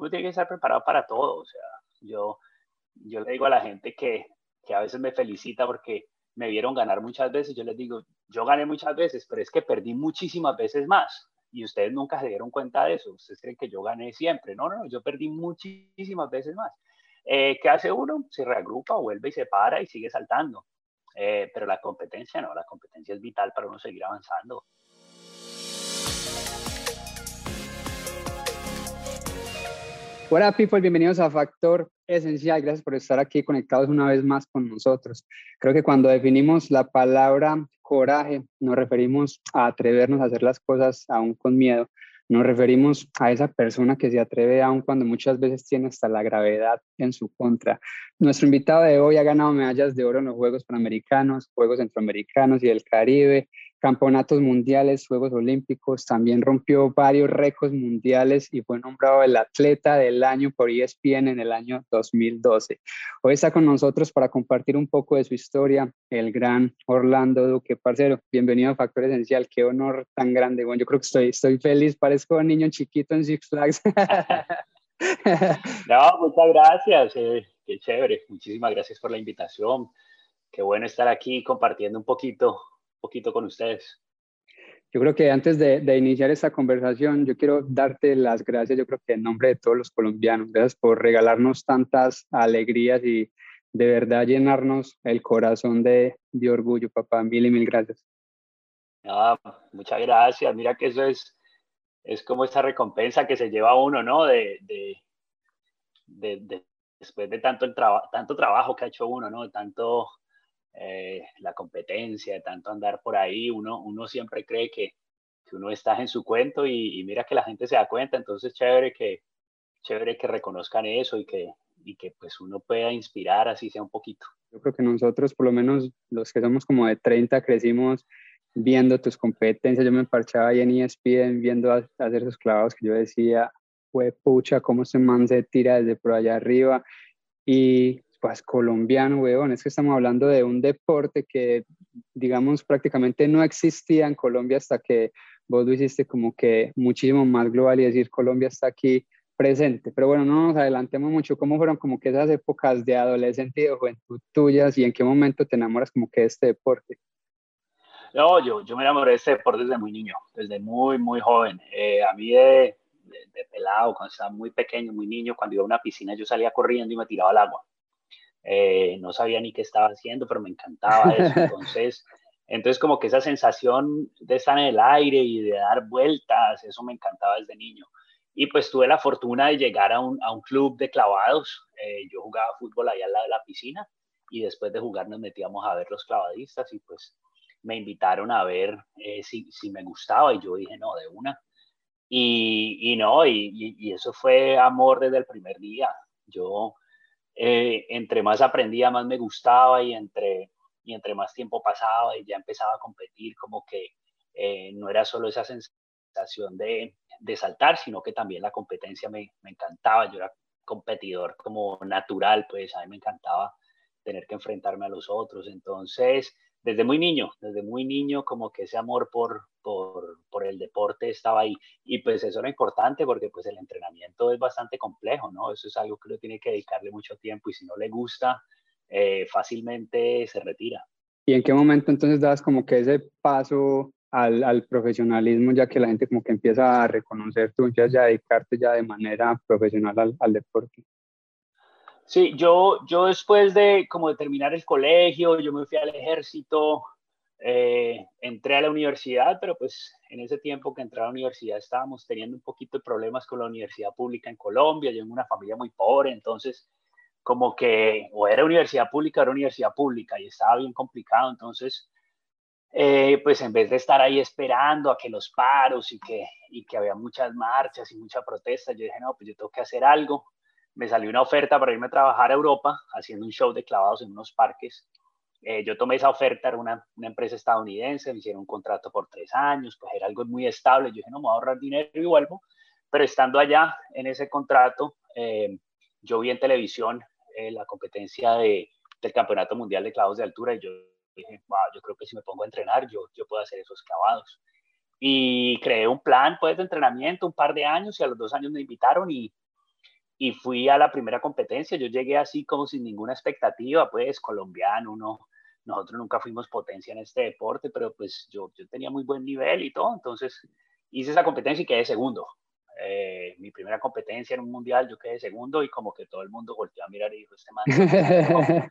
uno tiene que estar preparado para todo. O sea, yo, yo le digo a la gente que, que a veces me felicita porque me vieron ganar muchas veces. Yo les digo, yo gané muchas veces, pero es que perdí muchísimas veces más. Y ustedes nunca se dieron cuenta de eso. Ustedes creen que yo gané siempre. No, no, yo perdí muchísimas veces más. Eh, ¿Qué hace uno? Se reagrupa, vuelve y se para y sigue saltando. Eh, pero la competencia no, la competencia es vital para uno seguir avanzando. Hola people, bienvenidos a Factor Esencial. Gracias por estar aquí conectados una vez más con nosotros. Creo que cuando definimos la palabra coraje, nos referimos a atrevernos a hacer las cosas aún con miedo. Nos referimos a esa persona que se atreve aún cuando muchas veces tiene hasta la gravedad en su contra. Nuestro invitado de hoy ha ganado medallas de oro en los Juegos Panamericanos, Juegos Centroamericanos y del Caribe, campeonatos mundiales, Juegos Olímpicos, también rompió varios récords mundiales y fue nombrado el atleta del año por ESPN en el año 2012. Hoy está con nosotros para compartir un poco de su historia, el gran Orlando Duque. Parcero, bienvenido a Factor Esencial, qué honor tan grande. Bueno, yo creo que estoy, estoy feliz, parezco un niño chiquito en Six Flags. no, muchas gracias, eh, qué chévere, muchísimas gracias por la invitación. Qué bueno estar aquí compartiendo un poquito poquito con ustedes. Yo creo que antes de, iniciar esta conversación, yo quiero darte las gracias, yo creo que en nombre de todos los colombianos, gracias por regalarnos tantas alegrías y de verdad llenarnos el corazón de, de orgullo, papá. Mil y mil gracias. muchas gracias. Mira que eso es, es como esta recompensa que se lleva uno, ¿no? De, de, de, después de tanto, el tanto trabajo que ha hecho uno, ¿no? De tanto eh, la competencia, de tanto andar por ahí, uno, uno siempre cree que, que uno está en su cuento y, mira que la gente se da cuenta, entonces chévere que, chévere que reconozcan eso y que, y que pues uno pueda inspirar así sea un poquito. Yo creo que nosotros, por lo menos los que somos como de 30, crecimos viendo tus competencias, yo me parchaba ahí en ESPN viendo hacer esos clavados que yo decía, fue pucha, cómo se man se tira desde por allá arriba y pues colombiano, weón, es que estamos hablando de un deporte que, digamos, prácticamente no existía en Colombia hasta que vos lo hiciste como que muchísimo más global y decir Colombia está aquí presente. Pero bueno, no nos adelantemos mucho. ¿Cómo fueron como que esas épocas de adolescente y de juventud tuyas y en qué momento te enamoras como que de este deporte? No, yo, yo me enamoré de este deporte desde muy niño, desde muy, muy joven. Eh, a mí de, de, pelado, cuando estaba muy pequeño, muy niño, cuando iba a una piscina yo salía corriendo y me tiraba al agua. Eh, no sabía ni qué estaba haciendo, pero me encantaba eso. Entonces, entonces como que esa sensación de estar en el aire y de dar vueltas, eso me encantaba desde niño. Y pues tuve la fortuna de llegar a un, a un club de clavados. Eh, yo jugaba fútbol allá al lado de la piscina y después de jugar nos metíamos a ver los clavadistas y pues me invitaron a ver eh, si, si, me gustaba y yo dije, no, de una. Y, y no, y, y, eso fue amor desde el primer día. Yo eh, entre más aprendía, más me gustaba y entre, y entre más tiempo pasaba y ya empezaba a competir, como que eh, no era solo esa sensación de, de, saltar, sino que también la competencia me, me encantaba. Yo era competidor como natural, pues a mí me encantaba tener que enfrentarme a los otros. Entonces, desde muy niño, desde muy niño, como que ese amor por, por, por, el deporte estaba ahí. Y pues eso era importante porque pues el entrenamiento es bastante complejo, ¿no? Eso es algo que uno tiene que dedicarle mucho tiempo y si no le gusta, eh, fácilmente se retira. ¿Y en qué momento entonces das como que ese paso al, al, profesionalismo, ya que la gente como que empieza a reconocer, tú empiezas ya a dedicarte ya de manera profesional al, al deporte? Sí, yo, yo después de como terminar el colegio, yo me fui al ejército, eh, entré a la universidad, pero pues en ese tiempo que entré a la universidad estábamos teniendo un poquito de problemas con la universidad pública en Colombia, yo en una familia muy pobre, entonces como que o era universidad pública o era universidad pública y estaba bien complicado, entonces eh, pues en vez de estar ahí esperando a que los paros y que, y que había muchas marchas y mucha protesta, yo dije, no, pues yo tengo que hacer algo me salió una oferta para irme a trabajar a Europa haciendo un show de clavados en unos parques. Eh, yo tomé esa oferta, era una, una, empresa estadounidense, me hicieron un contrato por tres años, pues era algo muy estable. Yo dije, no, me voy a ahorrar dinero y vuelvo. Pero estando allá en ese contrato, eh, yo vi en televisión eh, la competencia de, del Campeonato Mundial de Clavados de Altura y yo dije, wow, yo creo que si me pongo a entrenar, yo, yo puedo hacer esos clavados. Y creé un plan pues, de entrenamiento, un par de años, y a los dos años me invitaron y, y fui a la primera competencia. Yo llegué así como sin ninguna expectativa, pues colombiano, uno, nosotros nunca fuimos potencia en este deporte, pero pues yo, yo tenía muy buen nivel y todo, entonces hice esa competencia y quedé segundo. Eh, mi primera competencia en un mundial, yo quedé segundo y como que todo el mundo volteó a mirar y dijo, este man.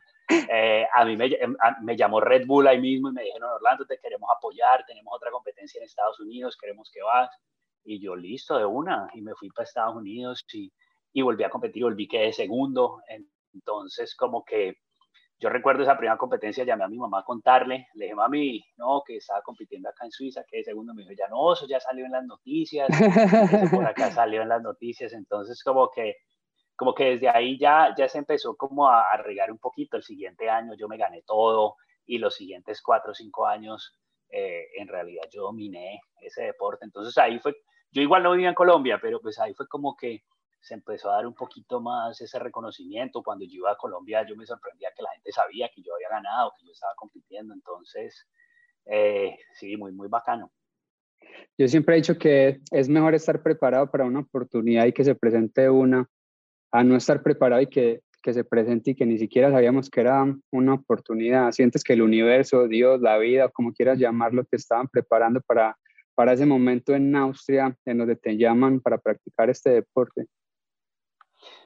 eh, a mí me, me, llamó Red Bull ahí mismo y me dijeron, Orlando, te queremos apoyar, tenemos otra competencia en Estados Unidos, queremos que vas. Y yo, listo, de una. Y me fui para Estados Unidos y, y volví a competir, volví quedé segundo. Entonces, como que yo recuerdo esa primera competencia, llamé a mi mamá a contarle, le dije, mami, no, que estaba compitiendo acá en Suiza, que segundo me dijo, ya no, eso ya salió en las noticias, por acá salió en las noticias, entonces como que, como que desde ahí ya, ya se empezó como a, regar un poquito, el siguiente año yo me gané todo y los siguientes cuatro o cinco años eh, en realidad yo dominé ese deporte, entonces ahí fue, yo igual no vivía en Colombia, pero pues ahí fue como que se empezó a dar un poquito más ese reconocimiento. Cuando yo iba a Colombia, yo me sorprendía que la gente sabía que yo había ganado, que yo estaba compitiendo. Entonces, eh, sí, muy, muy bacano. Yo siempre he dicho que es mejor estar preparado para una oportunidad y que se presente una, a no estar preparado y que, que se presente y que ni siquiera sabíamos que era una oportunidad. Sientes que el universo, Dios, la vida, como quieras llamarlo, te estaban preparando para, para ese momento en Austria, en donde te llaman para practicar este deporte.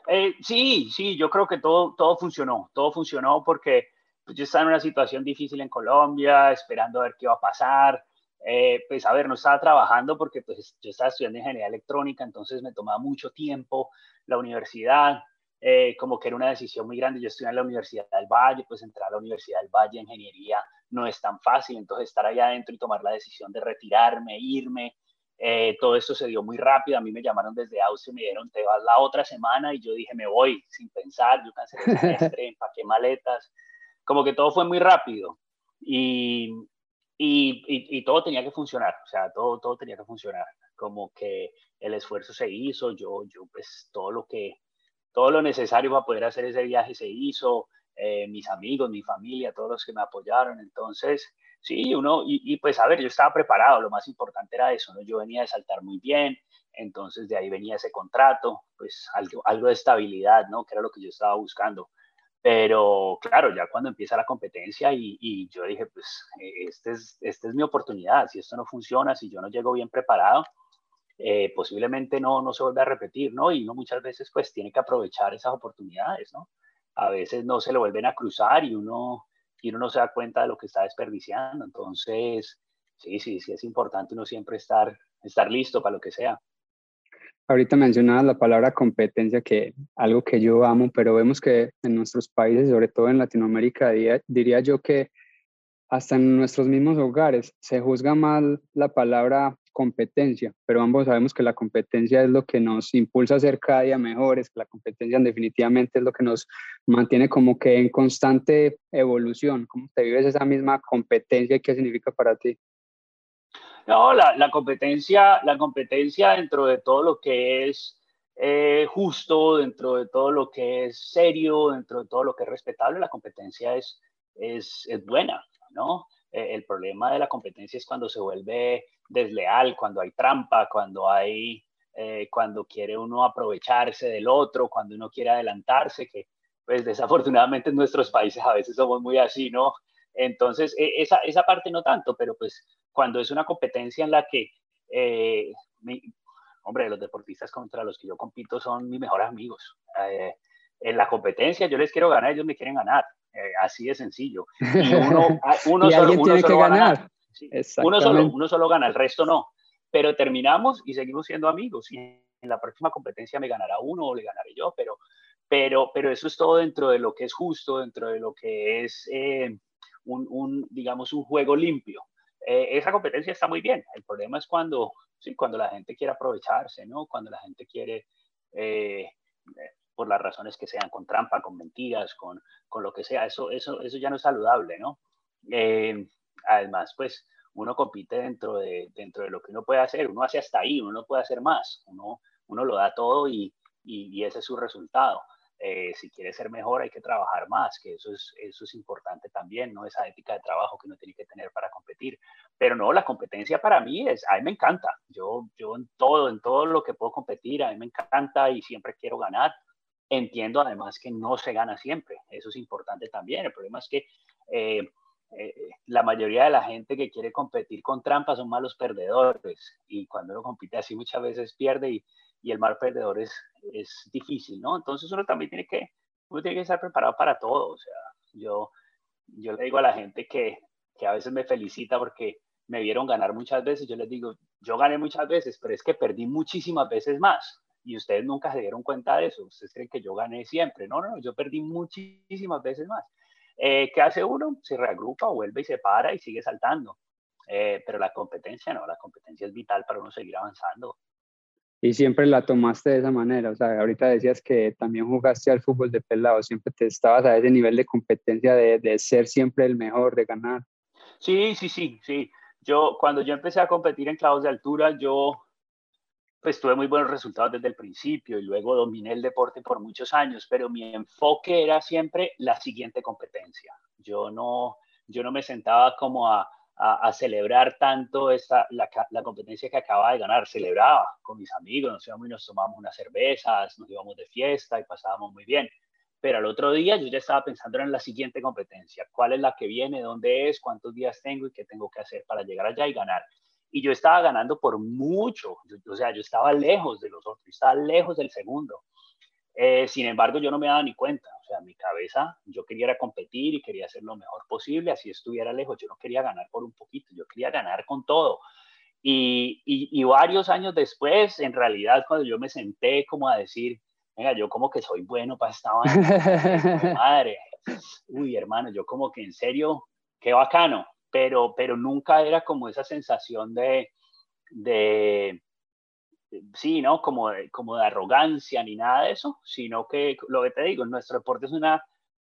Eh, sí, sí, yo creo que todo, todo funcionó, todo funcionó porque pues, yo estaba en una situación difícil en Colombia, esperando a ver qué iba a pasar. Eh, pues a ver, no estaba trabajando porque pues yo estaba estudiando ingeniería electrónica, entonces me tomaba mucho tiempo la universidad, eh, como que era una decisión muy grande. Yo estudié en la Universidad del Valle, pues entrar a la Universidad del Valle ingeniería no es tan fácil, entonces estar allá adentro y tomar la decisión de retirarme, irme, eh, todo esto se dio muy rápido. A mí me llamaron desde Austria me dijeron, te vas la otra semana. Y yo dije, me voy sin pensar. Yo cancelé el semestre, empaqué maletas. Como que todo fue muy rápido. Y, y, y, todo tenía que funcionar. O sea, todo, todo tenía que funcionar. Como que el esfuerzo se hizo. Yo, yo pues, todo lo que, todo lo necesario para poder hacer ese viaje se hizo. Eh, mis amigos, mi familia, todos los que me apoyaron. Entonces, Sí, uno, y, pues a ver, yo estaba preparado, lo más importante era eso, ¿no? Yo venía de saltar muy bien, entonces de ahí venía ese contrato, pues algo, algo de estabilidad, ¿no? Que era lo que yo estaba buscando. Pero claro, ya cuando empieza la competencia y, y yo dije, pues e, esta es, este es mi oportunidad, si esto no funciona, si yo no llego bien preparado, eh, posiblemente no, no se vuelve a repetir, ¿no? Y uno muchas veces pues tiene que aprovechar esas oportunidades, ¿no? A veces no se le vuelven a cruzar y uno y uno no se da cuenta de lo que está desperdiciando. Entonces, sí, sí, sí es importante uno siempre estar, estar listo para lo que sea. Ahorita mencionabas la palabra competencia, que algo que yo amo, pero vemos que en nuestros países, sobre todo en Latinoamérica, diría yo que hasta en nuestros mismos hogares se juzga mal la palabra competencia, pero ambos sabemos que la competencia es lo que nos impulsa a ser cada día mejores, que la competencia definitivamente es lo que nos mantiene como que en constante evolución. ¿Cómo te vives esa misma competencia y qué significa para ti? No, la, competencia, la competencia dentro de todo lo que es eh, justo, dentro de todo lo que es serio, dentro de todo lo que es respetable, la competencia es, es, es buena, ¿no? Eh, el problema de la competencia es cuando se vuelve desleal, cuando hay trampa, cuando hay, eh, cuando quiere uno aprovecharse del otro, cuando uno quiere adelantarse, que pues desafortunadamente en nuestros países a veces somos muy así, ¿no? Entonces, e, esa, esa parte no tanto, pero pues cuando es una competencia en la que, eh, hombre, los deportistas contra los que yo compito son mis mejores amigos. Eh, en la competencia yo les quiero ganar, ellos me quieren ganar. Así de sencillo. Y uno, uno solo, tiene que ganar. Uno, solo, uno solo gana, el resto no. Pero terminamos y seguimos siendo amigos. Y en la próxima competencia me ganará uno o le ganaré yo, pero, pero, pero eso es todo dentro de lo que es justo, dentro de lo que es eh, un, un, digamos, un juego limpio. Eh, esa competencia está muy bien. El problema es cuando, sí, cuando la gente quiere aprovecharse, ¿no? Cuando la gente quiere, eh, por las razones que sean, con trampa, con mentiras, con, con lo que sea, eso, eso, eso ya no es saludable, ¿no? además, pues uno compite dentro de, dentro de lo que uno puede hacer, uno hace hasta ahí, uno no puede hacer más, uno, uno lo da todo y, y, ese es su resultado. Eh, si quiere ser mejor hay que trabajar más, que eso es, eso es importante también, ¿no? Esa ética de trabajo que uno tiene que tener para competir. Pero no, la competencia para mí es, a mí me encanta. Yo, yo en todo, en todo lo que puedo competir, a mí me encanta y siempre quiero ganar. Entiendo además que no se gana siempre, eso es importante también. El problema es que eh, eh, la mayoría de la gente que quiere competir con trampas son malos perdedores y cuando uno compite así muchas veces pierde y, y el mal perdedor es, es difícil, ¿no? Entonces uno también tiene que, uno tiene que estar preparado para todo. O sea, yo, yo le digo a la gente que, que a veces me felicita porque me vieron ganar muchas veces, yo les digo, yo gané muchas veces, pero es que perdí muchísimas veces más y ustedes nunca se dieron cuenta de eso. Ustedes creen que yo gané siempre. No, no, no, yo perdí muchísimas veces más. Eh, ¿Qué hace uno? Se reagrupa, vuelve y se para y sigue saltando. Eh, pero la competencia no, la competencia es vital para uno seguir avanzando. Y siempre la tomaste de esa manera, o sea, ahorita decías que también jugaste al fútbol de pelado, siempre te estabas a ese nivel de competencia de, de ser siempre el mejor, de ganar. Sí, sí, sí, sí. Yo, cuando yo empecé a competir en clavos de altura, yo pues tuve muy buenos resultados desde el principio y luego dominé el deporte por muchos años, pero mi enfoque era siempre la siguiente competencia. Yo no, yo no me sentaba como a, a, celebrar tanto esta, la, la, competencia que acababa de ganar, celebraba con mis amigos, nos íbamos y nos tomamos unas cervezas, nos íbamos de fiesta y pasábamos muy bien. Pero al otro día yo ya estaba pensando en la siguiente competencia, cuál es la que viene, dónde es, cuántos días tengo y qué tengo que hacer para llegar allá y ganar y yo estaba ganando por mucho, o sea, yo estaba lejos de los otros, estaba lejos del segundo. Eh, sin embargo, yo no me daba ni cuenta, o sea, mi cabeza, yo quería competir y quería hacer lo mejor posible, así estuviera lejos, yo no quería ganar por un poquito, yo quería ganar con todo. Y, y, varios años después, en realidad, cuando yo me senté como a decir, venga, yo como que soy bueno para esta madre, uy, hermano, yo como que en serio, qué bacano, pero, pero nunca era como esa sensación de, de sí, ¿no? Como de, como de arrogancia ni nada de eso, sino que lo que te digo, nuestro deporte es una,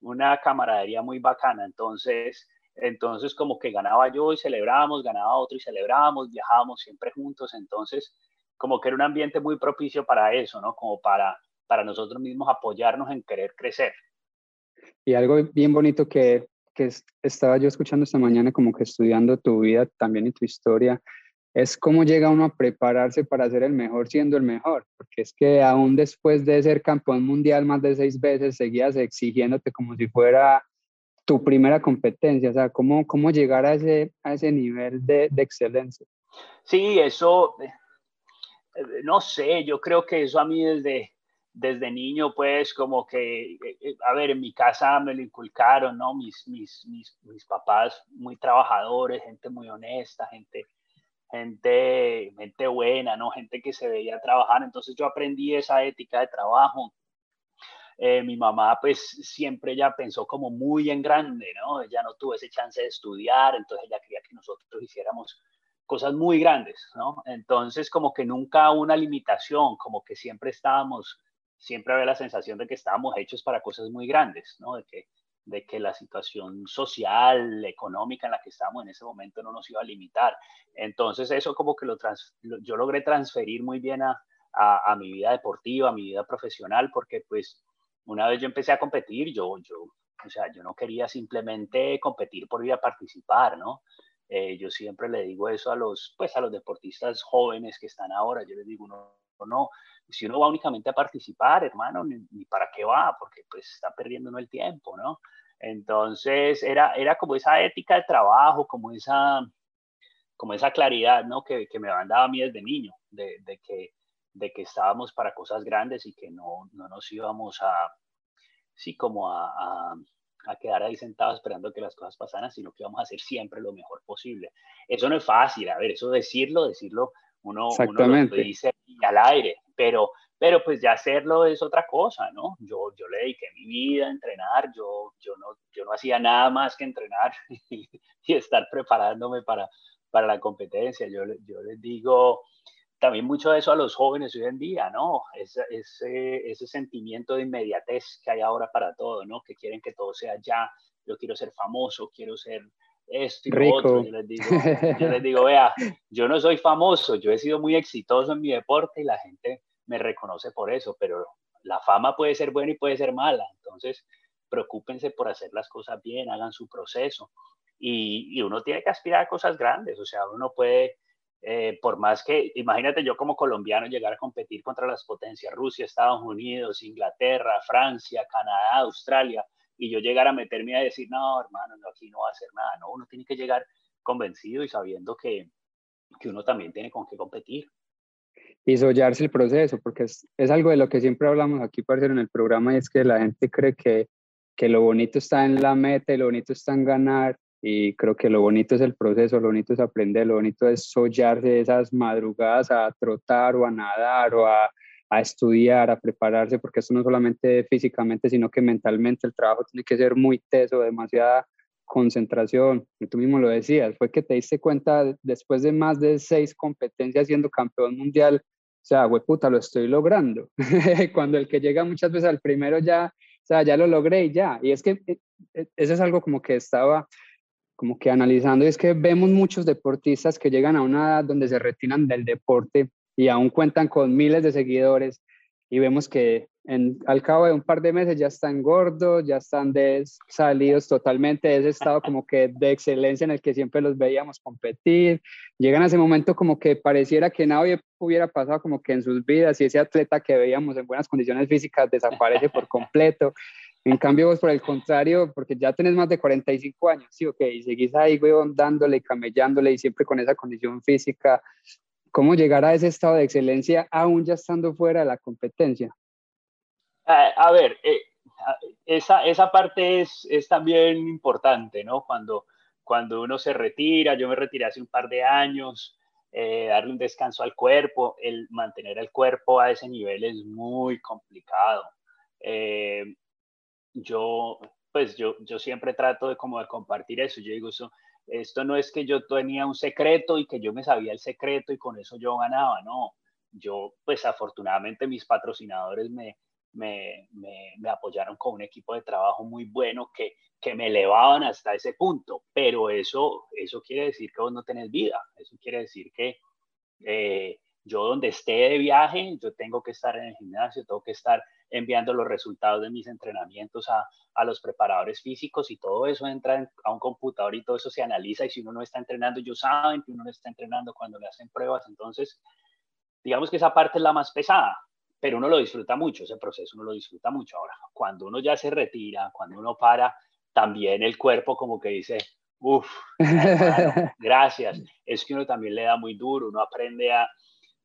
una camaradería muy bacana, entonces, entonces como que ganaba yo y celebrábamos, ganaba otro y celebrábamos, viajábamos siempre juntos, entonces como que era un ambiente muy propicio para eso, ¿no? Como para, para nosotros mismos apoyarnos en querer crecer. Y algo bien bonito que, que estaba yo escuchando esta mañana, como que estudiando tu vida también y tu historia, es cómo llega uno a prepararse para ser el mejor siendo el mejor, porque es que aún después de ser campeón mundial más de seis veces, seguías exigiéndote como si fuera tu primera competencia, o sea, cómo, cómo llegar a ese, a ese nivel de, de excelencia. Sí, eso, eh, no sé, yo creo que eso a mí desde, desde niño, pues como que, eh, eh, a ver, en mi casa me lo inculcaron, ¿no? Mis, mis, mis, mis papás muy trabajadores, gente muy honesta, gente, gente, gente buena, ¿no? Gente que se veía trabajar. Entonces yo aprendí esa ética de trabajo. Eh, mi mamá pues siempre ya pensó como muy en grande, ¿no? Ella no tuvo ese chance de estudiar, entonces ella quería que nosotros hiciéramos cosas muy grandes, ¿no? Entonces como que nunca una limitación, como que siempre estábamos siempre había la sensación de que estábamos hechos para cosas muy grandes, ¿no? De que, de que la situación social, económica en la que estábamos en ese momento no nos iba a limitar. Entonces eso como que lo, yo logré transferir muy bien a, a, a, mi vida deportiva, a mi vida profesional, porque pues una vez yo empecé a competir, yo, yo, o sea, yo no quería simplemente competir por ir a participar, ¿no? Eh, yo siempre le digo eso a los, pues a los deportistas jóvenes que están ahora, yo les digo, no, no, si uno va únicamente a participar, hermano, ni, para qué va, porque pues está perdiendo el tiempo, ¿no? Entonces era, era como esa ética de trabajo, como esa, como esa claridad, ¿no? Que, que me mandaba a mí desde niño, de, de, que, de que estábamos para cosas grandes y que no, no nos íbamos a, sí, como a, a, a, quedar ahí sentados esperando que las cosas pasaran, sino que íbamos a hacer siempre lo mejor posible. Eso no es fácil, a ver, eso decirlo, decirlo uno, uno lo dice al aire, pero, pero pues ya hacerlo es otra cosa, ¿no? Yo, yo le dediqué mi vida a entrenar, yo, yo, no, yo no hacía nada más que entrenar y, estar preparándome para, para la competencia. Yo, yo les digo también mucho de eso a los jóvenes hoy en día, ¿no? Ese, ese, ese sentimiento de inmediatez que hay ahora para todo, ¿no? Que quieren que todo sea ya, yo quiero ser famoso, quiero ser esto y lo otro. Yo les, digo, yo les digo, vea, yo no soy famoso, yo he sido muy exitoso en mi deporte y la gente me reconoce por eso, pero la fama puede ser buena y puede ser mala. Entonces, preocúpense por hacer las cosas bien, hagan su proceso. Y, y uno tiene que aspirar a cosas grandes, o sea, uno puede, eh, por más que, imagínate yo como colombiano llegar a competir contra las potencias Rusia, Estados Unidos, Inglaterra, Francia, Canadá, Australia, y yo llegar a meterme a decir, no, hermano, no, aquí no va a hacer nada, no, uno tiene que llegar convencido y sabiendo que, que uno también tiene con qué competir. Y sollarse el proceso, porque es, es algo de lo que siempre hablamos aquí, parece en el programa, y es que la gente cree que, que lo bonito está en la meta y lo bonito está en ganar, y creo que lo bonito es el proceso, lo bonito es aprender, lo bonito es sollarse esas madrugadas a trotar o a nadar o a, a estudiar, a prepararse, porque esto no solamente físicamente, sino que mentalmente el trabajo tiene que ser muy teso, demasiada concentración. Y tú mismo lo decías, fue que te diste cuenta después de más de seis competencias siendo campeón mundial, o sea, puta, lo estoy logrando. Cuando el que llega muchas veces al primero ya, o sea, ya lo logré y ya. Y es que eh, eh, eso es algo como que estaba como que analizando, y es que vemos muchos deportistas que llegan a una edad donde se retiran del deporte y aún cuentan con miles de seguidores y vemos que en, al cabo de un par de meses ya están gordos, ya están salidos totalmente de ese estado como que de excelencia en el que siempre los veíamos competir. Llegan a ese momento como que pareciera que nada hubiera pasado como que en sus vidas y ese atleta que veíamos en buenas condiciones físicas desaparece por completo. En cambio, vos por el contrario, porque ya tenés más de 45 años, sí, ok, y seguís ahí, weón, dándole, camellándole y siempre con esa condición física ¿Cómo llegar a ese estado de excelencia aún ya estando fuera de la competencia? a ver, eh, esa, esa parte es, es, también importante, ¿no? Cuando, cuando uno se retira, yo me retiré hace un par de años, eh, darle un descanso al cuerpo, el mantener el cuerpo a ese nivel es muy complicado. Eh, yo, pues yo, yo siempre trato de como de compartir eso, yo digo, eso, esto no es que yo tenía un secreto y que yo me sabía el secreto y con eso yo ganaba, no. Yo, pues afortunadamente mis patrocinadores me, me, me, apoyaron con un equipo de trabajo muy bueno que, que me elevaban hasta ese punto, pero eso, eso quiere decir que vos no tenés vida, eso quiere decir que eh, yo donde esté de viaje, yo tengo que estar en el gimnasio, tengo que estar enviando los resultados de mis entrenamientos a, a los preparadores físicos y todo eso entra a un computador y todo eso se analiza y si uno no está entrenando, ellos saben que uno no está entrenando cuando le hacen pruebas, entonces digamos que esa parte es la más pesada, pero uno lo disfruta mucho, ese proceso uno lo disfruta mucho. Ahora, cuando uno ya se retira, cuando uno para, también el cuerpo como que dice, uff, gracias, es que uno también le da muy duro, uno aprende a,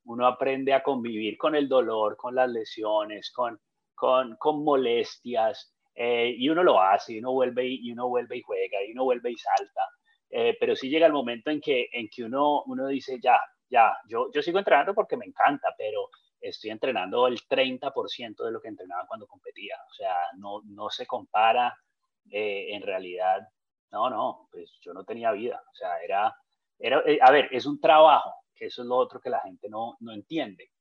uno aprende a convivir con el dolor, con las lesiones, con, con, con molestias, eh, y uno lo hace, y uno vuelve y, uno vuelve y juega, y uno vuelve y salta. Eh, pero sí llega el momento en que, en que uno, uno dice, ya, ya, yo, yo sigo entrenando porque me encanta, pero estoy entrenando el 30% de lo que entrenaba cuando competía. O sea, no, no se compara eh, en realidad. No, no, pues yo no tenía vida. O sea, era, era a ver, es un trabajo, que eso es lo otro que la gente no, no entiende.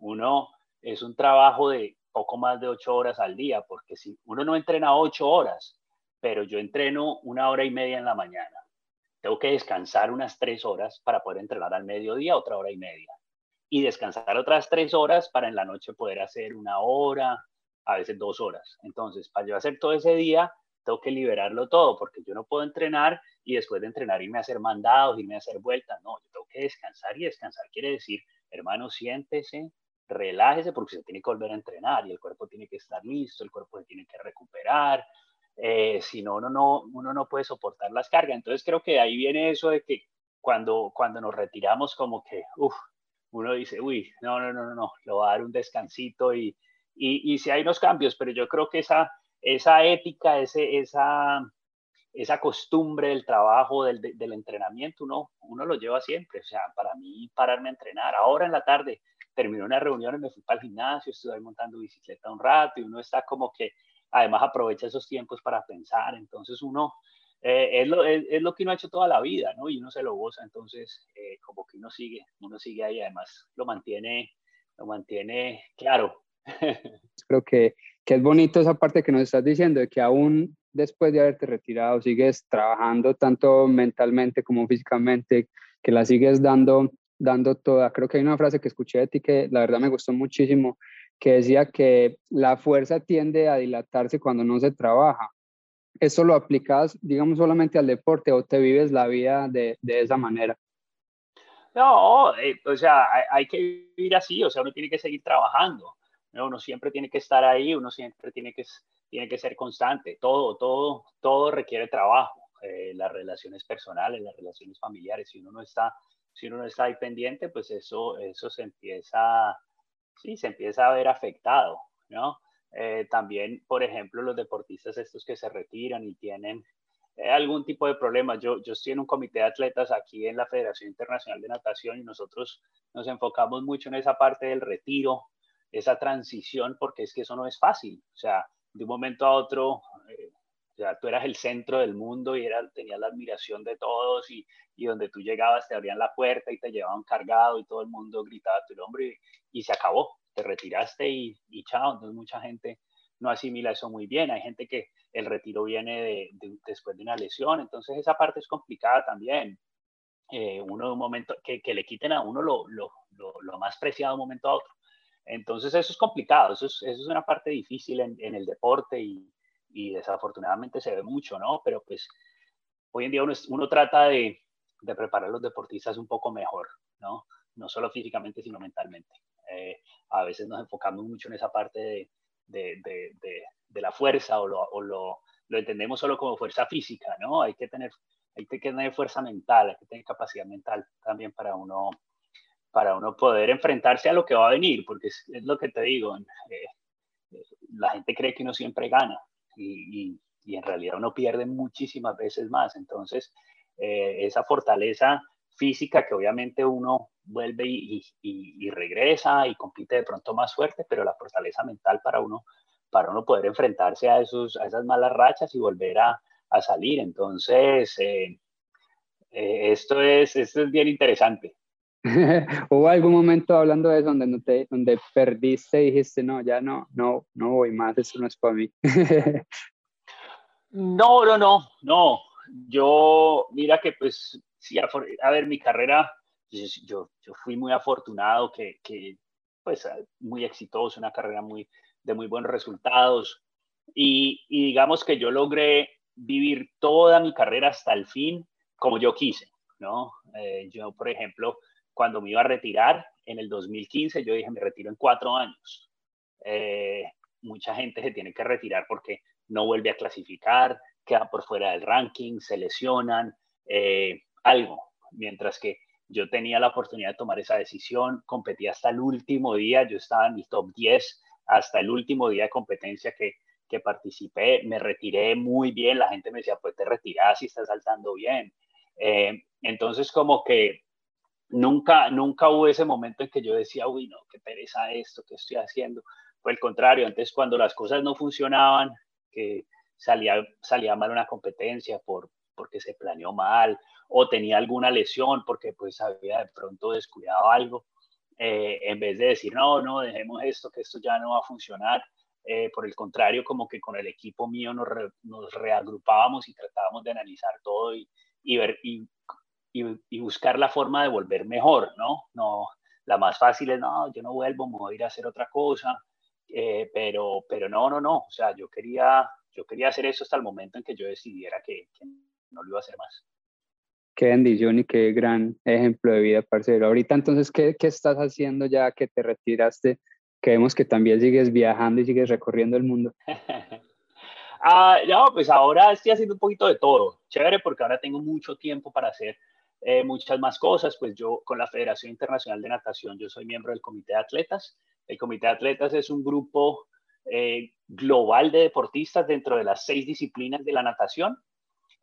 Uno es un trabajo de poco más de ocho horas al día, porque si uno no entrena ocho horas, pero yo entreno una hora y media en la mañana, tengo que descansar unas tres horas para poder entrenar al mediodía otra hora y media y descansar otras tres horas para en la noche poder hacer una hora, a veces dos horas. Entonces, para yo hacer todo ese día, tengo que liberarlo todo porque yo no puedo entrenar y después de entrenar irme a hacer mandados, irme a hacer vueltas. No, yo tengo que descansar y descansar quiere decir, hermano, siéntese, relájese porque se tiene que volver a entrenar y el cuerpo tiene que estar listo, el cuerpo se tiene que recuperar, eh, si no uno, no, uno no puede soportar las cargas. Entonces creo que ahí viene eso de que cuando, cuando nos retiramos como que, uno dice, uy, no, no, no, no, no, le voy a dar un descansito y, y, y si hay unos cambios, pero yo creo que esa, esa ética, ese, esa, esa costumbre del trabajo, del, del entrenamiento, uno, uno lo lleva siempre. O sea, para mí pararme a entrenar, ahora en la tarde, terminé una reunión y me fui para el gimnasio, estuve montando bicicleta un rato y uno está como que además aprovecha esos tiempos para pensar, entonces uno eh, es, lo, es, lo, que uno ha hecho toda la vida, ¿no? Y uno se lo goza, entonces eh, como que uno sigue, uno sigue ahí, además lo mantiene, lo mantiene claro. Creo que, que es bonito esa parte que nos estás diciendo, de que aún después de haberte retirado sigues trabajando tanto mentalmente como físicamente, que la sigues dando dando toda. Creo que hay una frase que escuché de ti que la verdad me gustó muchísimo, que decía que la fuerza tiende a dilatarse cuando no se trabaja. ¿Eso lo aplicas, digamos, solamente al deporte o te vives la vida de, de esa manera? No, eh, o sea, hay, que vivir así, o sea, uno tiene que seguir trabajando, uno siempre tiene que estar ahí, uno siempre tiene que, tiene que ser constante, todo, todo, todo requiere trabajo, eh, las relaciones personales, las relaciones familiares, si uno no está, si uno no está ahí pendiente, pues eso, eso se empieza, sí, se empieza a ver afectado, ¿no? Eh, también, por ejemplo, los deportistas estos que se retiran y tienen eh, algún tipo de problema. Yo, yo estoy en un comité de atletas aquí en la Federación Internacional de Natación y nosotros nos enfocamos mucho en esa parte del retiro, esa transición, porque es que eso no es fácil. O sea, de un momento a otro, eh, o sea, tú eras el centro del mundo y era, tenías la admiración de todos y, y, donde tú llegabas te abrían la puerta y te llevaban cargado y todo el mundo gritaba tu nombre y, se acabó te retiraste y, y, chao. Entonces mucha gente no asimila eso muy bien. Hay gente que el retiro viene de, después de una lesión, entonces esa parte es complicada también. Eh, uno de un momento, que, que, le quiten a uno lo, lo, lo, más preciado de un momento a otro. Entonces eso es complicado, eso es, eso es una parte difícil en, en el deporte y, y, desafortunadamente se ve mucho, ¿no? Pero pues hoy en día uno, trata de, preparar a los deportistas un poco mejor, ¿no? No solo físicamente, sino mentalmente. Eh, a veces nos enfocamos mucho en esa parte de, la fuerza o, lo, entendemos solo como fuerza física, ¿no? Hay que, tener, hay que tener fuerza mental, hay que tener capacidad mental también para uno, para uno poder enfrentarse a lo que va a venir, porque es, lo que te digo, eh, la gente cree que uno siempre gana y, en realidad uno pierde muchísimas veces más, entonces eh, esa fortaleza física que obviamente uno vuelve y, regresa y compite de pronto más fuerte, pero la fortaleza mental para uno, para uno poder enfrentarse a, esos, a esas malas rachas y volver a, a salir. Entonces, eh, eh, esto, es, esto es bien interesante. ¿Hubo algún momento hablando de eso donde, no te, donde perdiste y dijiste, no, ya no, no, no voy más, eso no es para mí? no, no, no, no. Yo, mira que pues sí, a, ver, mi carrera, yo, yo fui muy afortunado, que, que, pues muy exitoso, una carrera muy, de muy buenos resultados. Y, y, digamos que yo logré vivir toda mi carrera hasta el fin como yo quise, ¿no? Eh, yo, por ejemplo, cuando me iba a retirar en el 2015, yo dije, me retiro en cuatro años. Eh, mucha gente se tiene que retirar porque no vuelve a clasificar, queda por fuera del ranking, se lesionan, eh, algo, mientras que yo tenía la oportunidad de tomar esa decisión, competí hasta el último día, yo estaba en mi top 10 hasta el último día de competencia que, que participé, me retiré muy bien, la gente me decía, pues te retiras y estás saltando bien. Eh, entonces como que nunca, nunca hubo ese momento en que yo decía, uy, no, qué pereza esto, qué estoy haciendo. Fue el contrario, antes cuando las cosas no funcionaban, que salía, salía mal una competencia por, porque se planeó mal o tenía alguna lesión porque pues había de pronto descuidado algo, eh, en vez de decir, no, no, dejemos esto, que esto ya no va a funcionar. Eh, por el contrario, como que con el equipo mío nos, reagrupábamos y tratábamos de analizar todo y, ver y, buscar la forma de volver mejor, ¿no? No, la más fácil es, no, yo no vuelvo, me voy a ir a hacer otra cosa, eh, pero, pero no, no, no, o sea, yo quería, yo quería hacer eso hasta el momento en que yo decidiera que, que no lo iba a hacer más. Qué bendición y qué gran ejemplo de vida, parcero. Ahorita entonces, ¿qué, qué estás haciendo ya que te retiraste? Que vemos que también sigues viajando y sigues recorriendo el mundo. ah, no, pues ahora estoy haciendo un poquito de todo. Chévere porque ahora tengo mucho tiempo para hacer eh, muchas más cosas. Pues yo con la Federación Internacional de Natación, yo soy miembro del Comité de Atletas. El Comité de Atletas es un grupo eh, global de deportistas dentro de las seis disciplinas de la natación.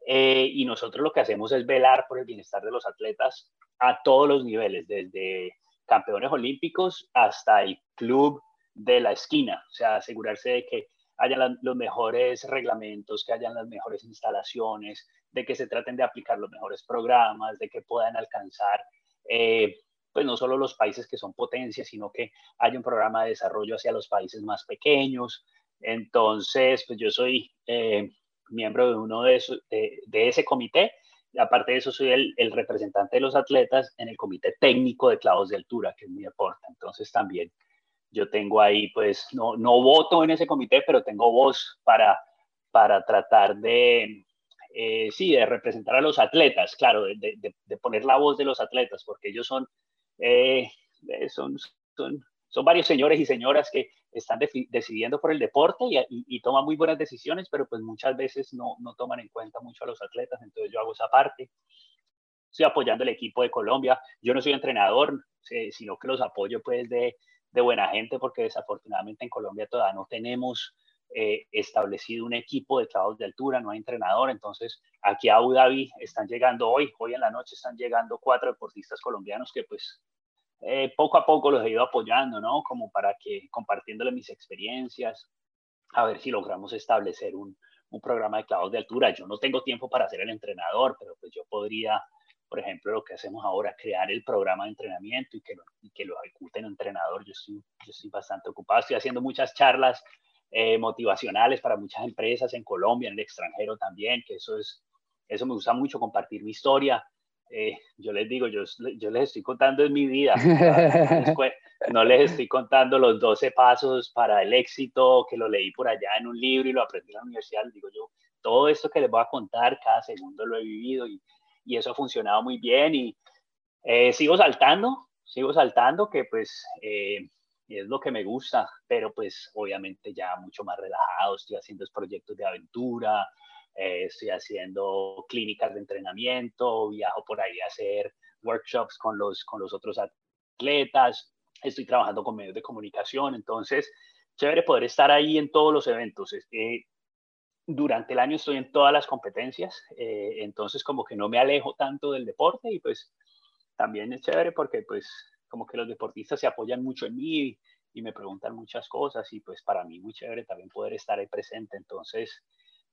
Eh, y nosotros lo que hacemos es velar por el bienestar de los atletas a todos los niveles, desde campeones olímpicos hasta el club de la esquina, o sea, asegurarse de que haya los mejores reglamentos, que hayan las mejores instalaciones, de que se traten de aplicar los mejores programas, de que puedan alcanzar, eh, pues no solo los países que son potencias, sino que haya un programa de desarrollo hacia los países más pequeños. Entonces, pues yo soy eh, miembro de uno de, de, ese comité. Aparte de eso, soy el, el, representante de los atletas en el comité técnico de clavos de altura, que es mi deporte. Entonces también yo tengo ahí, pues, no, no voto en ese comité, pero tengo voz para, para tratar de eh, sí, de representar a los atletas, claro, de, de, poner la voz de los atletas, porque ellos son, eh, son, son, son, varios señores y señoras que están decidiendo por el deporte y, y, toman muy buenas decisiones, pero pues muchas veces no, no toman en cuenta mucho a los atletas, entonces yo hago esa parte. Estoy apoyando el equipo de Colombia. Yo no soy entrenador, sino que los apoyo pues de, de buena gente, porque desafortunadamente en Colombia todavía no tenemos eh, establecido un equipo de trabajos de altura, no hay entrenador, entonces aquí a Abu Dhabi están llegando hoy, hoy en la noche están llegando cuatro deportistas colombianos que pues eh, poco a poco los he ido apoyando, ¿no? Como para que compartiéndole mis experiencias, a ver si logramos establecer un, un programa de clavos de altura. Yo no tengo tiempo para ser el entrenador, pero pues yo podría por ejemplo, lo que hacemos ahora, crear el programa de entrenamiento y que lo, y que lo ejecute un entrenador. Yo estoy, yo estoy bastante ocupado, estoy haciendo muchas charlas eh, motivacionales para muchas empresas en Colombia, en el extranjero también, que eso es, eso me gusta mucho, compartir mi historia. Eh, yo les digo, yo, yo les estoy contando en mi vida, no les estoy contando los 12 pasos para el éxito que lo leí por allá en un libro y lo aprendí en la universidad, les digo yo, todo esto que les voy a contar, cada segundo lo he vivido y, y eso ha funcionado muy bien y eh, sigo saltando, sigo saltando, que pues eh, es lo que me gusta, pero pues obviamente ya mucho más relajado, estoy haciendo proyectos de aventura, eh, estoy haciendo clínicas de entrenamiento, viajo por ahí a hacer workshops con los, con los otros atletas, estoy trabajando con medios de comunicación, entonces chévere poder estar ahí en todos los eventos. Eh, durante el año estoy en todas las competencias, eh, entonces como que no me alejo tanto del deporte y pues también es chévere porque pues como que los deportistas se apoyan mucho en mí y, me preguntan muchas cosas y pues para mí muy chévere también poder estar ahí presente. Entonces,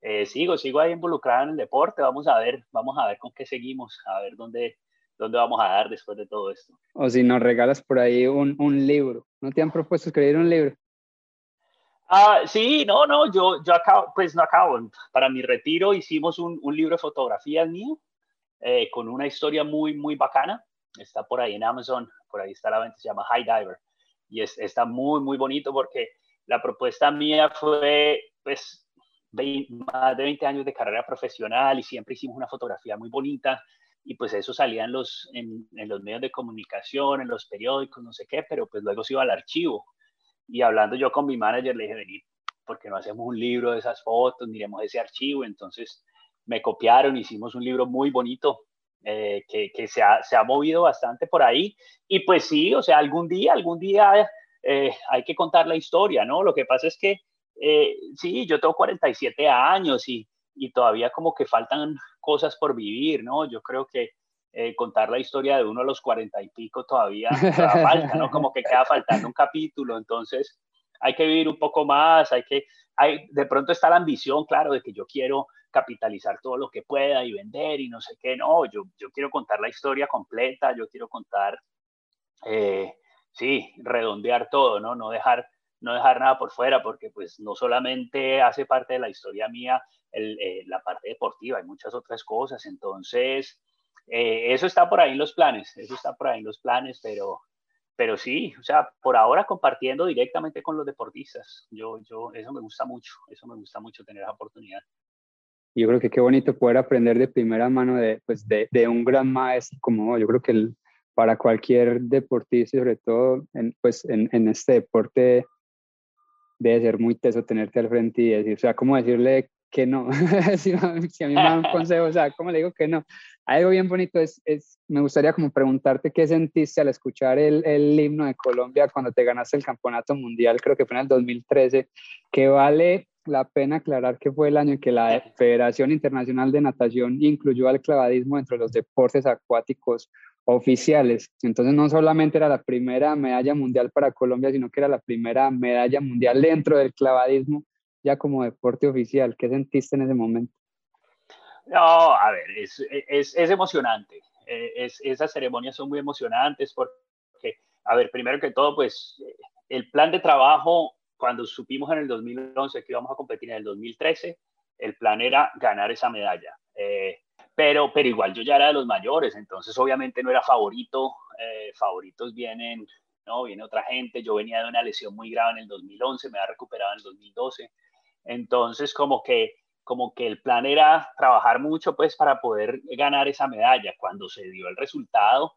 eh, sigo, sigo ahí involucrado en el deporte, vamos a ver, vamos a ver con qué seguimos, a ver dónde, dónde vamos a dar después de todo esto. O si nos regalas por ahí un, un libro, ¿no te han propuesto escribir un libro? Ah, sí, no, no, yo, yo acabo, pues no acabo. Para mi retiro hicimos un, libro de fotografías mío eh, con una historia muy, muy bacana. Está por ahí en Amazon, por ahí está la venta, se llama High Diver. Y es, está muy, muy bonito porque la propuesta mía fue, pues, más de 20 años de carrera profesional y siempre hicimos una fotografía muy bonita y pues eso salía en los, en los medios de comunicación, en los periódicos, no sé qué, pero pues luego se iba al archivo y hablando yo con mi manager, le dije, vení, ¿por qué no hacemos un libro de esas fotos? Miremos ese archivo. Entonces me copiaron, hicimos un libro muy bonito eh, que, que se, ha, se, ha, movido bastante por ahí. Y pues sí, o sea, algún día, algún día eh, hay que contar la historia, ¿no? Lo que pasa es que, eh, sí, yo tengo 47 años y, y todavía como que faltan cosas por vivir, ¿no? Yo creo que eh, contar la historia de uno a los cuarenta y pico todavía, falta, ¿no? Como que queda faltando un capítulo, entonces hay que vivir un poco más, hay que, hay, de pronto está la ambición, claro, de que yo quiero capitalizar todo lo que pueda y vender y no sé qué, no, yo, yo quiero contar la historia completa, yo quiero contar, eh, sí, redondear todo, ¿no? No dejar, no dejar nada por fuera, porque pues no solamente hace parte de la historia mía el, eh, la parte deportiva, hay muchas otras cosas, entonces eh, eso está por ahí en los planes, eso está por ahí en los planes, pero, pero sí, o sea, por ahora compartiendo directamente con los deportistas. Yo, yo, eso me gusta mucho, eso me gusta mucho tener la oportunidad. Yo creo que qué bonito poder aprender de primera mano de, pues de, un gran maestro como yo creo que el, para cualquier deportista, sobre todo en, pues en, en este deporte, debe ser muy teso tenerte al frente y decir, o sea, ¿cómo decirle que no? si, si, a mí me dan un consejo, o sea, ¿cómo le digo que no? algo bien bonito es, es, me gustaría como preguntarte qué sentiste al escuchar el, el, himno de Colombia cuando te ganaste el campeonato mundial, creo que fue en el 2013, que vale la pena aclarar que fue el año en que la Federación Internacional de Natación incluyó al clavadismo entre los deportes acuáticos oficiales. Entonces no solamente era la primera medalla mundial para Colombia, sino que era la primera medalla mundial dentro del clavadismo ya como deporte oficial. ¿Qué sentiste en ese momento? No, a ver, es, es, es emocionante. Eh, es, esas ceremonias son muy emocionantes porque, a ver, primero que todo, pues el plan de trabajo, cuando supimos en el 2011 que íbamos a competir en el 2013, el plan era ganar esa medalla. Eh, pero, pero igual yo ya era de los mayores, entonces obviamente no era favorito. Eh, favoritos vienen, ¿no? Viene otra gente. Yo venía de una lesión muy grave en el 2011, me ha recuperado en el 2012. Entonces, como que como que el plan era trabajar mucho pues para poder ganar esa medalla. Cuando se dio el resultado,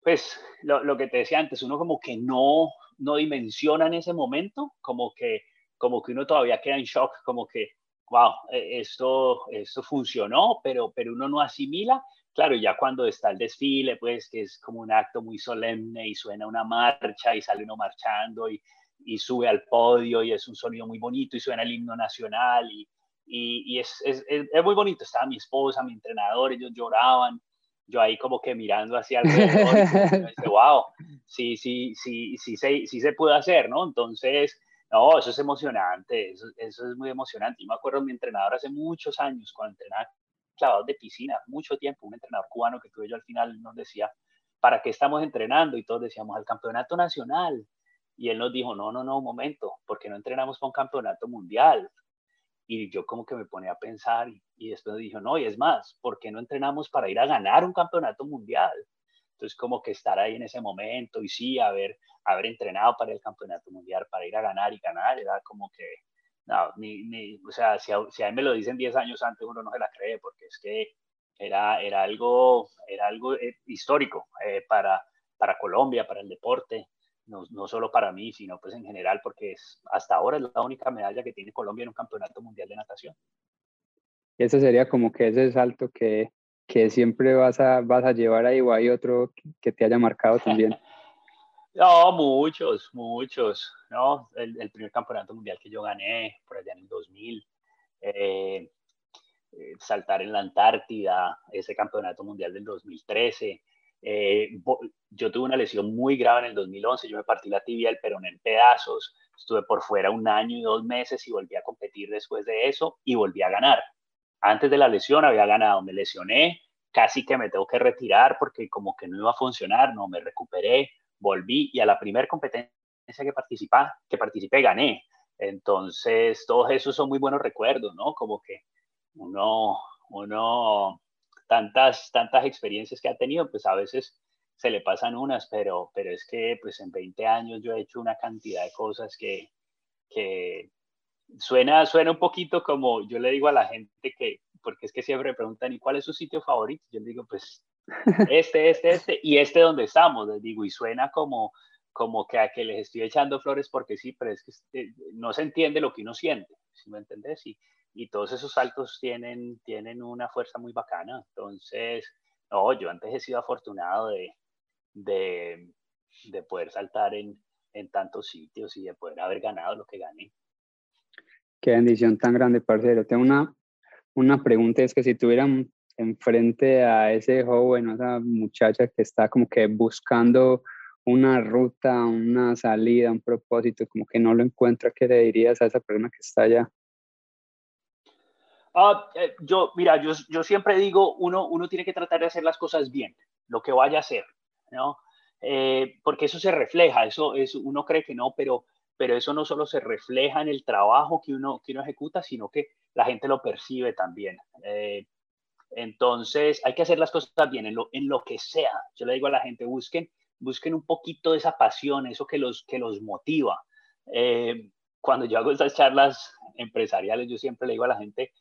pues lo, lo, que te decía antes, uno como que no, no dimensiona en ese momento, como que, como que uno todavía queda en shock, como que, wow, e, esto, esto funcionó, pero, pero uno no asimila. Claro, ya cuando está el desfile, pues que es como un acto muy solemne y suena una marcha y sale uno marchando y, y sube al podio y es un sonido muy bonito y suena el himno nacional y, y, es, es, es, muy bonito. Estaba mi esposa, mi entrenador, ellos lloraban. Yo ahí como que mirando hacia alrededor, y wow, sí, sí, sí, sí, sí, sí se puede hacer, ¿no? Entonces, no, eso es emocionante, eso, eso es muy emocionante. Yo me acuerdo de mi entrenador hace muchos años, cuando entrenaba clavados de piscina, mucho tiempo, un entrenador cubano que tuve yo al final nos decía, ¿para qué estamos entrenando? Y todos decíamos, al campeonato nacional. Y él nos dijo, no, no, no, un momento, porque no entrenamos para un campeonato mundial? Y yo como que me ponía a pensar y, después dijo, no, y es más, ¿por qué no entrenamos para ir a ganar un campeonato mundial? Entonces como que estar ahí en ese momento y sí, haber, haber entrenado para el campeonato mundial, para ir a ganar y ganar, era como que, no, ni, ni o sea, si a, si a mí me lo dicen 10 años antes, uno no se la cree, porque es que era, era algo, era algo eh, histórico eh, para, para Colombia, para el deporte no, no, solo para mí, sino pues en general, porque es, hasta ahora es la única medalla que tiene Colombia en un campeonato mundial de natación. Ese sería como que ese salto que, que siempre vas a, vas a llevar ahí o hay otro que te haya marcado también. no, muchos, muchos, ¿no? El, el, primer campeonato mundial que yo gané por allá en el 2000, eh, eh, saltar en la Antártida, ese campeonato mundial del 2013, eh, yo tuve una lesión muy grave en el 2011, yo me partí la tibia del perón en pedazos, estuve por fuera un año y dos meses y volví a competir después de eso y volví a ganar. Antes de la lesión había ganado, me lesioné, casi que me tengo que retirar porque como que no iba a funcionar, no me recuperé, volví y a la primera competencia que participé, que participé gané. Entonces, todos esos son muy buenos recuerdos, ¿no? Como que uno, uno tantas, tantas experiencias que ha tenido, pues a veces se le pasan unas, pero, pero es que pues en 20 años yo he hecho una cantidad de cosas que, que suena, suena un poquito como yo le digo a la gente que, porque es que siempre me preguntan, ¿y cuál es su sitio favorito? Yo digo, pues este, este, este, y este donde estamos, les digo, y suena como, como que a que les estoy echando flores porque sí, pero es que este, no se entiende lo que uno siente, ¿sí me entendés? Y, y todos esos saltos tienen, tienen una fuerza muy bacana. Entonces, no, yo antes he sido afortunado de, de, de poder saltar en, en, tantos sitios y de poder haber ganado lo que gané. Qué bendición tan grande, parcero. Tengo una, una pregunta, es que si tuvieran enfrente a ese joven, a esa muchacha que está como que buscando una ruta, una salida, un propósito, como que no lo encuentra, ¿qué le dirías a esa persona que está allá? Ah, eh, yo, mira, yo, yo siempre digo, uno, uno tiene que tratar de hacer las cosas bien, lo que vaya a hacer, ¿no? Eh, porque eso se refleja, eso, es, uno cree que no, pero, pero eso no solo se refleja en el trabajo que uno, que uno ejecuta, sino que la gente lo percibe también. Eh, entonces, hay que hacer las cosas bien, en lo, en lo que sea. Yo le digo a la gente, busquen, busquen un poquito de esa pasión, eso que los, que los motiva. cuando yo hago estas charlas empresariales, yo siempre le digo a la gente,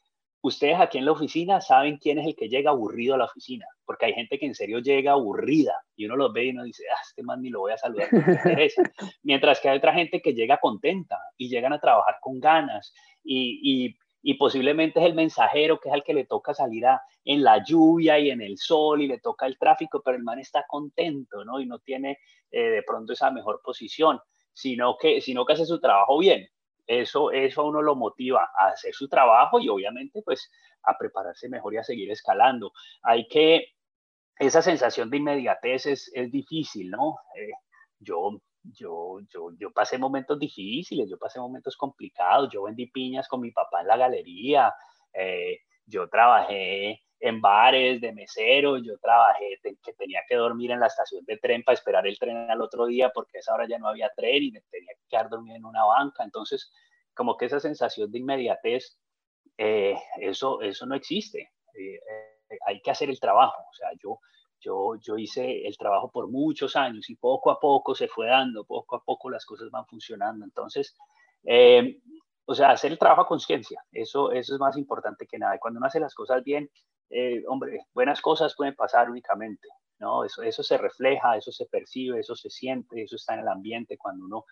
ustedes aquí en la oficina saben quién es el que llega aburrido a la oficina, porque hay gente que en serio llega aburrida y uno los ve y uno dice, ah, este man ni lo voy a saludar, Mientras que hay otra gente que llega contenta y llegan a trabajar con ganas y, posiblemente es el mensajero que es el que le toca salir a, en la lluvia y en el sol y le toca el tráfico, pero el man está contento, ¿no? Y no tiene eh, de pronto esa mejor posición, sino que, sino que hace su trabajo bien eso, eso a uno lo motiva a hacer su trabajo y obviamente pues a prepararse mejor y a seguir escalando. Hay que, esa sensación de inmediatez es, es difícil, ¿no? Eh, yo, yo, yo, yo pasé momentos difíciles, yo pasé momentos complicados, yo vendí piñas con mi papá en la galería, eh, yo trabajé en bares de mesero, yo trabajé que tenía que dormir en la estación de tren para esperar el tren al otro día porque esa hora ya no había tren y me tenía que quedar dormido en una banca. Entonces, como que esa sensación de inmediatez, eh, eso, eso no existe. Eh, eh, hay que hacer el trabajo. O sea, yo, yo, yo hice el trabajo por muchos años y poco a poco se fue dando, poco a poco las cosas van funcionando. Entonces, o sea, hacer el trabajo a conciencia, eso, eso es más importante que nada. Y cuando uno hace las cosas bien, eh, hombre, buenas cosas pueden pasar únicamente, ¿no? Eso, eso se refleja, eso se percibe, eso se siente, eso está en el ambiente cuando uno,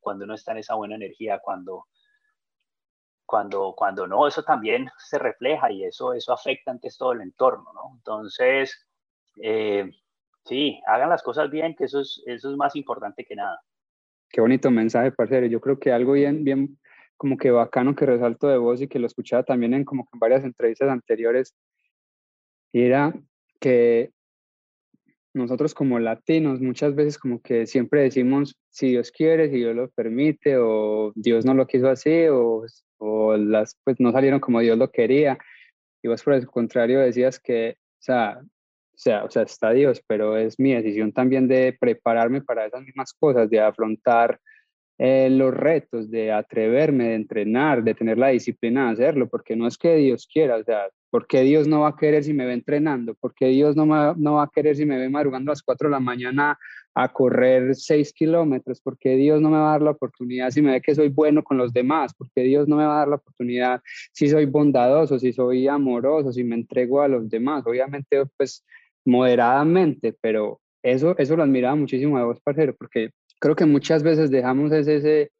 cuando uno está en esa buena energía, cuando, cuando, cuando no, eso también se refleja y eso, eso afecta antes todo el entorno, ¿no? Entonces, eh, sí, hagan las cosas bien, que eso es, eso es más importante que nada. Qué bonito mensaje, parcero. Yo creo que algo bien, bien como que bacano que resalto de vos y que lo escuchaba también en como que en varias entrevistas anteriores, era que nosotros como latinos muchas veces como que siempre decimos si Dios quiere, si Dios lo permite, o Dios no lo quiso así, o, o las pues no salieron como Dios lo quería. Y vos por el contrario decías que, o sea, o sea, o sea, está Dios, pero es mi decisión también de prepararme para esas mismas cosas, de afrontar eh, los retos, de atreverme, de entrenar, de tener la disciplina de hacerlo, porque no es que Dios quiera, o sea, ¿por qué Dios no va a querer si me ve entrenando? ¿Por qué Dios no, no va a querer si me ve madrugando a las 4 de la mañana a correr 6 kilómetros? ¿Por qué Dios no me va a dar la oportunidad si me ve que soy bueno con los demás? ¿Por qué Dios no me va a dar la oportunidad si soy bondadoso, si soy amoroso, si me entrego a los demás? Obviamente, pues moderadamente, pero eso, eso lo admiraba muchísimo de vos, parcero, porque creo que muchas veces dejamos ese, ese,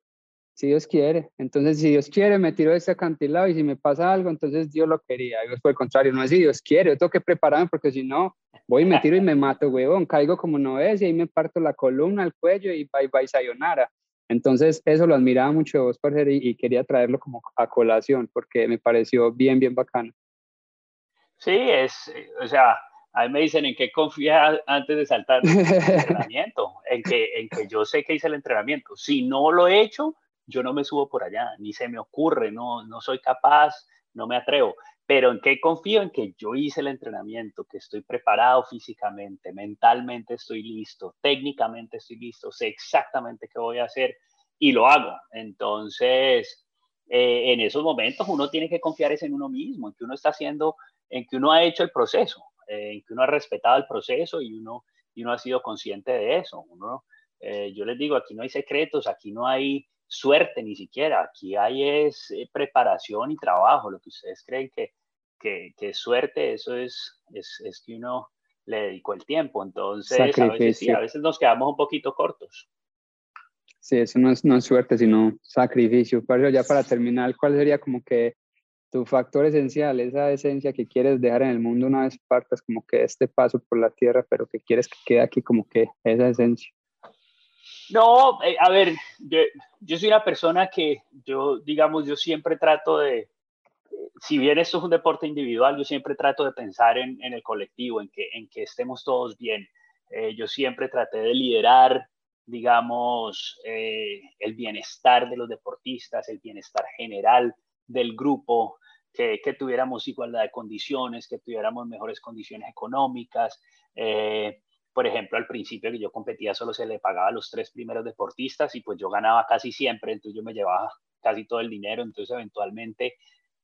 si Dios quiere, entonces si Dios quiere me tiro de ese acantilado y si me pasa algo, entonces Dios lo quería, y por el contrario, no es si Dios quiere, yo tengo que prepararme porque si no, voy y me tiro y me mato, huevón, caigo como no es y ahí me parto la columna, el cuello y bye bye sayonara. Entonces, eso lo admiraba mucho de vos, parcero, y, y quería traerlo como a colación porque me pareció bien, bien bacano. Sí, es, o sea, a mí me dicen en qué confía antes de saltar el entrenamiento, en que, en que yo sé que hice el entrenamiento. Si no lo he hecho, yo no me subo por allá, ni se me ocurre, no, no soy capaz, no me atrevo. Pero en qué confío en que yo hice el entrenamiento, que estoy preparado físicamente, mentalmente estoy listo, técnicamente estoy listo, sé exactamente qué voy a hacer y lo hago. Entonces, eh, en esos momentos uno tiene que confiar en uno mismo, en que uno está haciendo, en que uno ha hecho el proceso en que uno ha respetado el proceso y uno, y uno ha sido consciente de eso. Uno, eh, yo les digo, aquí no hay secretos, aquí no hay suerte ni siquiera, aquí hay es eh, preparación y trabajo. Lo que ustedes creen que, que, que suerte, eso es, es, es, que uno le dedicó el tiempo. Entonces, a veces, sí, a veces nos quedamos un poquito cortos. Sí, eso no es, no es suerte, sino sacrificio. Pero ya para terminar, ¿cuál sería como que tu factor esencial, esa esencia que quieres dejar en el mundo una vez partas, como que este paso por la tierra, pero que quieres que quede aquí como que esa esencia? No, eh, a ver, yo, yo, soy una persona que yo, digamos, yo siempre trato de, si bien esto es un deporte individual, yo siempre trato de pensar en, en el colectivo, en que, en que estemos todos bien. Eh, yo siempre traté de liderar, digamos, eh, el bienestar de los deportistas, el bienestar general del grupo, que, tuviéramos igualdad de condiciones, que tuviéramos mejores condiciones económicas. Eh, por ejemplo, al principio que yo competía solo se le pagaba a los tres primeros deportistas y pues yo ganaba casi siempre, entonces yo me llevaba casi todo el dinero, entonces eventualmente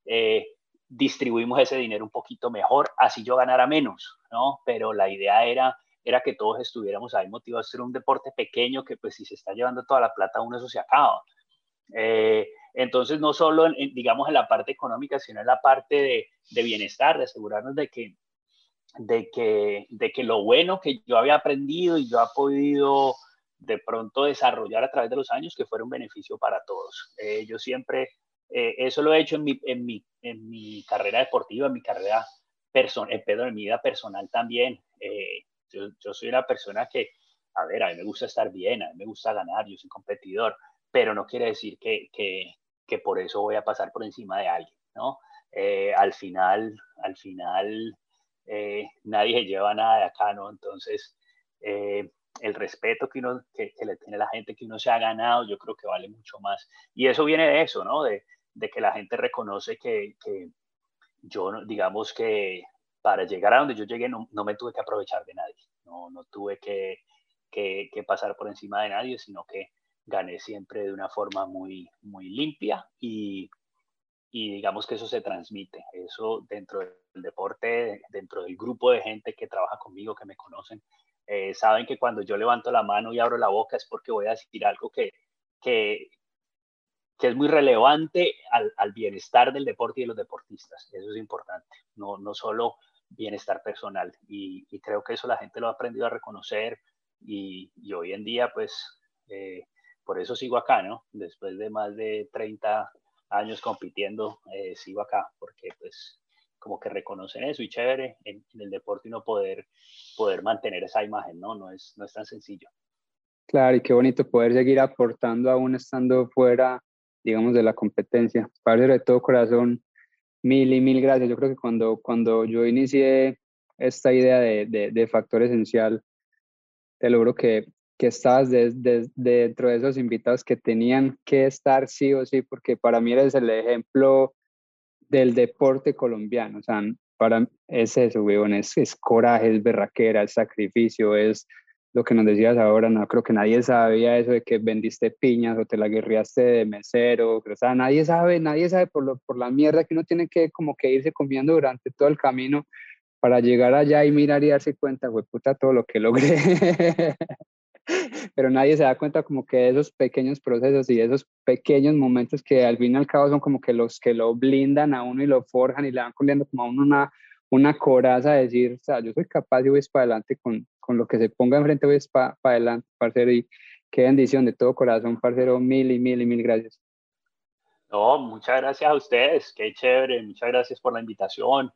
eh, distribuimos ese dinero un poquito mejor, así yo ganara menos, ¿no? Pero la idea era, era que todos estuviéramos ahí motivados a hacer un deporte pequeño que pues si se está llevando toda la plata uno eso se acaba. Eh, entonces, no solo, en, digamos, en la parte económica, sino en la parte de, bienestar, de asegurarnos de que, de, que, de que lo bueno que yo había aprendido y yo he podido de pronto desarrollar a través de los años, que fuera un beneficio para todos. Eh, yo siempre, eh, eso lo he hecho en mi, en mi, en mi carrera deportiva, en mi carrera personal, eh, en mi vida personal también. Yo, yo, soy una persona que, a ver, a mí me gusta estar bien, a mí me gusta ganar, yo soy competidor, pero no quiere decir que, que, que por eso voy a pasar por encima de alguien, ¿no? Eh, al final, al final, eh, nadie lleva nada de acá, ¿no? Entonces, eh, el respeto que, uno, que, le tiene la gente que uno se ha ganado, yo creo que vale mucho más. Y eso viene de eso, ¿no? De, de que la gente reconoce que, que, yo, digamos que para llegar a donde yo llegué no, no me tuve que aprovechar de nadie, no, no tuve que, que, pasar por encima de nadie, sino que gané siempre de una forma muy, muy limpia y, y digamos que eso se transmite, eso dentro del deporte, dentro del grupo de gente que trabaja conmigo, que me conocen, eh, saben que cuando yo levanto la mano y abro la boca es porque voy a decir algo que, que, que es muy relevante al, al, bienestar del deporte y de los deportistas. Eso es importante, no, no solo bienestar personal. Y, creo que eso la gente lo ha aprendido a reconocer y, y hoy en día, pues, eh, por eso sigo acá, ¿no? Después de más de 30 años compitiendo, eh, sigo acá, porque pues como que reconocen eso y chévere en, el deporte y no poder, poder mantener esa imagen, ¿no? No es, no es tan sencillo. Claro, y qué bonito poder seguir aportando aún estando fuera, digamos, de la competencia. Padre de todo corazón, mil y mil gracias. Yo creo que cuando, cuando yo inicié esta idea de, de, factor esencial, te logro que, que estabas dentro de esos invitados que tenían que estar sí o sí, porque para mí eres el ejemplo del deporte colombiano. O sea, para es eso, weón, es, es coraje, es berraquera, es sacrificio, es lo que nos decías ahora, no creo que nadie sabía eso de que vendiste piñas o te la guerreaste de mesero, o sea, nadie sabe, nadie sabe por, lo, por la mierda que uno tiene que como que irse comiendo durante todo el camino para llegar allá y mirar y darse cuenta, güey, puta, todo lo que logré. Pero nadie se da cuenta como que esos pequeños procesos y esos pequeños momentos que al fin y al cabo son como que los que lo blindan a uno y lo forjan y le van poniendo como a uno una, una coraza de decir, o sea, yo soy capaz y voy para adelante con, con lo que se ponga enfrente, voy para adelante, parcero, y qué bendición de todo corazón, parcero, mil y mil y mil gracias. No, muchas gracias a ustedes, qué chévere, muchas gracias por la invitación.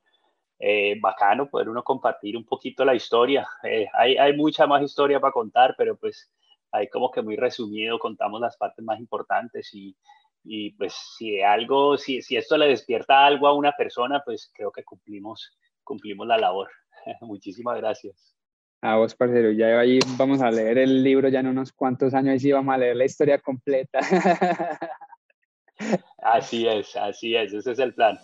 Eh, bacano poder uno compartir un poquito la historia. Eh, hay, hay mucha más historia para contar, pero pues ahí como que muy resumido contamos las partes más importantes y, y pues si algo, si, si esto le despierta algo a una persona, pues creo que cumplimos cumplimos la labor. Muchísimas gracias. A vos, parcero, ya ahí vamos a leer el libro ya en unos cuantos años y sí vamos a leer la historia completa. así es, así es, ese es el plan.